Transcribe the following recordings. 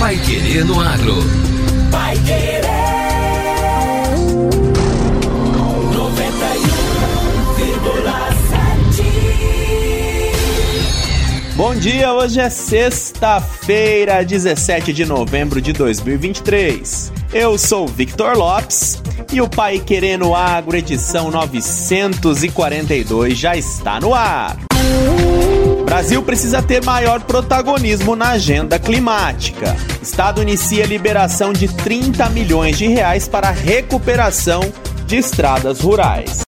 Pai Querer no Agro. Pai Querer. 91,7. Bom dia, hoje é sexta-feira, 17 de novembro de 2023. Eu sou Victor Lopes e o Pai Querendo Agro, edição 942, já está no ar. Brasil precisa ter maior protagonismo na agenda climática. Estado inicia liberação de 30 milhões de reais para a recuperação de estradas rurais.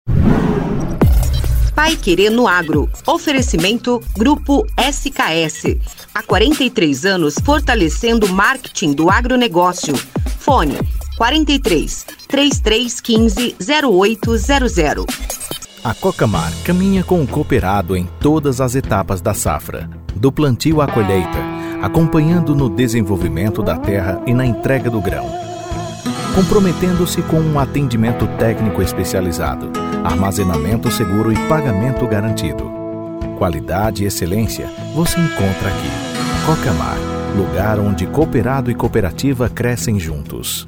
Pai Querer no Agro. Oferecimento Grupo SKS. Há 43 anos fortalecendo o marketing do agronegócio. Fone 43 3315 0800. A Cocamar caminha com o cooperado em todas as etapas da safra, do plantio à colheita, acompanhando no desenvolvimento da terra e na entrega do grão. Comprometendo-se com um atendimento técnico especializado, armazenamento seguro e pagamento garantido. Qualidade e excelência você encontra aqui. Cocamar, lugar onde cooperado e cooperativa crescem juntos.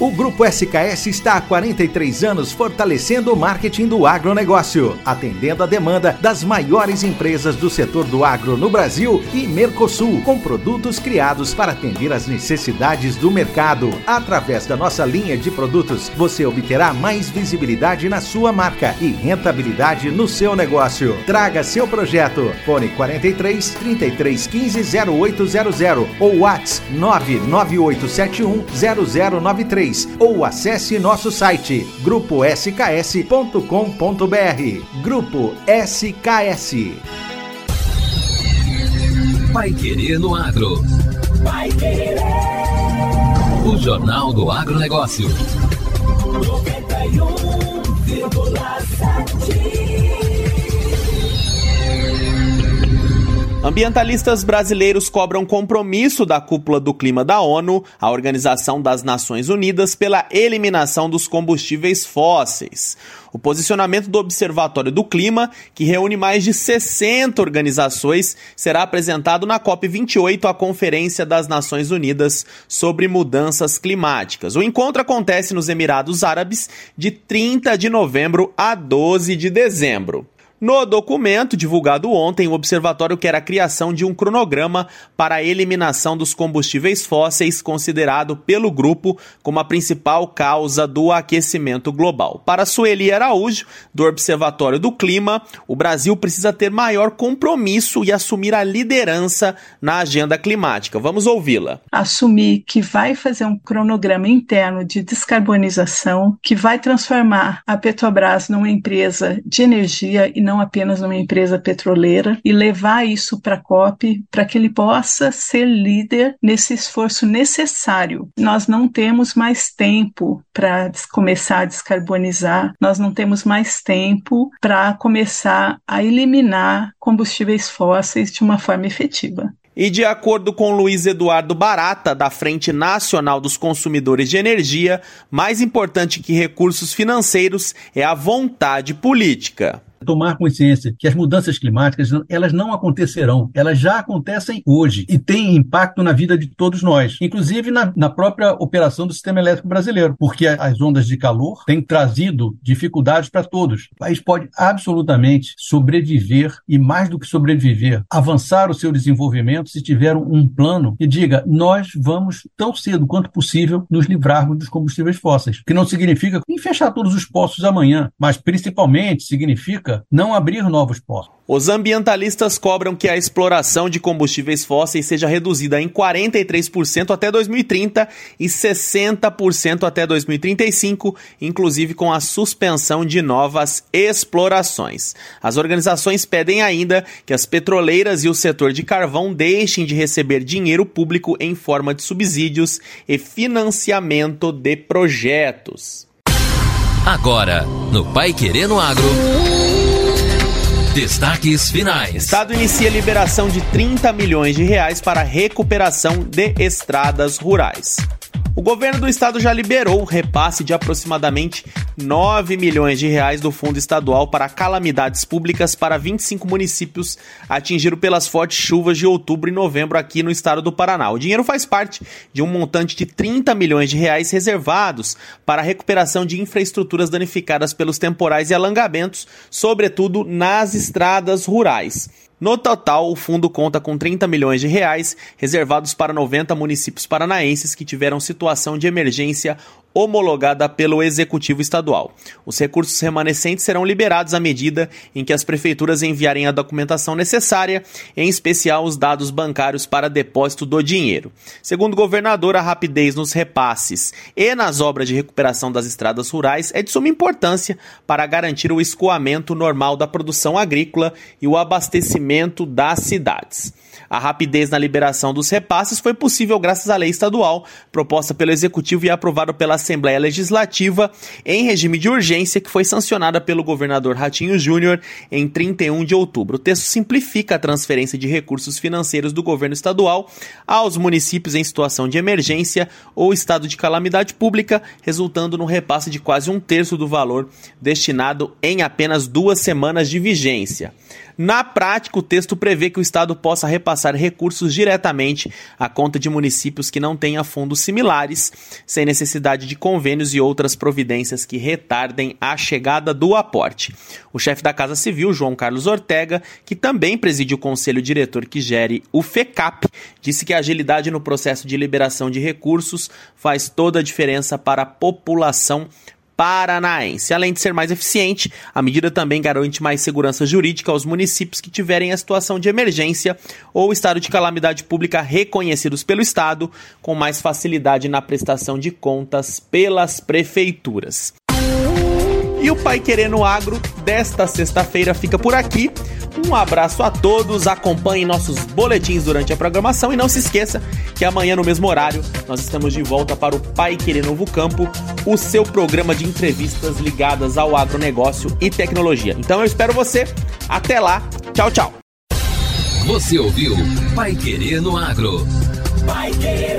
O Grupo SKS está há 43 anos fortalecendo o marketing do agronegócio, atendendo a demanda das maiores empresas do setor do agro no Brasil e Mercosul, com produtos criados para atender às necessidades do mercado. Através da nossa linha de produtos, você obterá mais visibilidade na sua marca e rentabilidade no seu negócio. Traga seu projeto. Fone 43 33 15 0800 ou WhatsApp 99871 0093 ou acesse nosso site gruposks.com.br. Grupo SKS. Pai Querer no Agro. Pai Querer. O Jornal do Agronegócio. 91,7. Ambientalistas brasileiros cobram compromisso da cúpula do clima da ONU, a Organização das Nações Unidas, pela eliminação dos combustíveis fósseis. O posicionamento do Observatório do Clima, que reúne mais de 60 organizações, será apresentado na COP28, a Conferência das Nações Unidas sobre Mudanças Climáticas. O encontro acontece nos Emirados Árabes de 30 de novembro a 12 de dezembro. No documento divulgado ontem, o observatório quer a criação de um cronograma para a eliminação dos combustíveis fósseis, considerado pelo grupo como a principal causa do aquecimento global. Para Sueli Araújo, do Observatório do Clima, o Brasil precisa ter maior compromisso e assumir a liderança na agenda climática. Vamos ouvi-la. Assumir que vai fazer um cronograma interno de descarbonização, que vai transformar a Petrobras numa empresa de energia e não apenas numa empresa petroleira, e levar isso para a COP para que ele possa ser líder nesse esforço necessário. Nós não temos mais tempo para começar a descarbonizar, nós não temos mais tempo para começar a eliminar combustíveis fósseis de uma forma efetiva. E de acordo com Luiz Eduardo Barata, da Frente Nacional dos Consumidores de Energia, mais importante que recursos financeiros é a vontade política tomar consciência que as mudanças climáticas elas não acontecerão, elas já acontecem hoje e têm impacto na vida de todos nós, inclusive na, na própria operação do sistema elétrico brasileiro, porque as ondas de calor têm trazido dificuldades para todos. O país pode absolutamente sobreviver e mais do que sobreviver, avançar o seu desenvolvimento se tiver um plano que diga nós vamos tão cedo quanto possível nos livrarmos dos combustíveis fósseis, que não significa em fechar todos os poços amanhã, mas principalmente significa não abrir novos poços. Os ambientalistas cobram que a exploração de combustíveis fósseis seja reduzida em 43% até 2030 e 60% até 2035, inclusive com a suspensão de novas explorações. As organizações pedem ainda que as petroleiras e o setor de carvão deixem de receber dinheiro público em forma de subsídios e financiamento de projetos. Agora, no Pai Querendo Agro. Destaques finais. Estado inicia liberação de 30 milhões de reais para recuperação de estradas rurais. O governo do estado já liberou o repasse de aproximadamente 9 milhões de reais do Fundo Estadual para Calamidades Públicas para 25 municípios atingidos pelas fortes chuvas de outubro e novembro aqui no estado do Paraná. O dinheiro faz parte de um montante de 30 milhões de reais reservados para a recuperação de infraestruturas danificadas pelos temporais e alangamentos, sobretudo nas estradas rurais. No total, o fundo conta com 30 milhões de reais reservados para 90 municípios paranaenses que tiveram situação de emergência homologada pelo Executivo Estadual. Os recursos remanescentes serão liberados à medida em que as prefeituras enviarem a documentação necessária, em especial os dados bancários para depósito do dinheiro. Segundo o governador, a rapidez nos repasses e nas obras de recuperação das estradas rurais é de suma importância para garantir o escoamento normal da produção agrícola e o abastecimento das cidades. A rapidez na liberação dos repasses foi possível graças à lei estadual proposta pelo Executivo e aprovada pela Assembleia Legislativa em regime de urgência que foi sancionada pelo governador Ratinho Júnior em 31 de outubro. O texto simplifica a transferência de recursos financeiros do governo estadual aos municípios em situação de emergência ou estado de calamidade pública, resultando no repasse de quase um terço do valor destinado em apenas duas semanas de vigência. Na prática, o texto prevê que o Estado possa repassar recursos diretamente à conta de municípios que não tenham fundos similares, sem necessidade de convênios e outras providências que retardem a chegada do aporte. O chefe da Casa Civil, João Carlos Ortega, que também preside o conselho diretor que gere o FECAP, disse que a agilidade no processo de liberação de recursos faz toda a diferença para a população paranaense. Além de ser mais eficiente, a medida também garante mais segurança jurídica aos municípios que tiverem a situação de emergência ou estado de calamidade pública reconhecidos pelo Estado, com mais facilidade na prestação de contas pelas prefeituras. E o Pai Querendo Agro desta sexta-feira fica por aqui. Um abraço a todos, acompanhem nossos boletins durante a programação e não se esqueça que amanhã no mesmo horário nós estamos de volta para o Pai Querer Novo Campo, o seu programa de entrevistas ligadas ao agronegócio e tecnologia. Então eu espero você. Até lá. Tchau, tchau. Você ouviu Pai Querer no Agro. Pai Querer.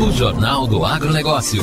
O Jornal do Agronegócio.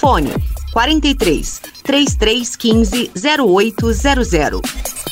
Fone 43 3315 0800.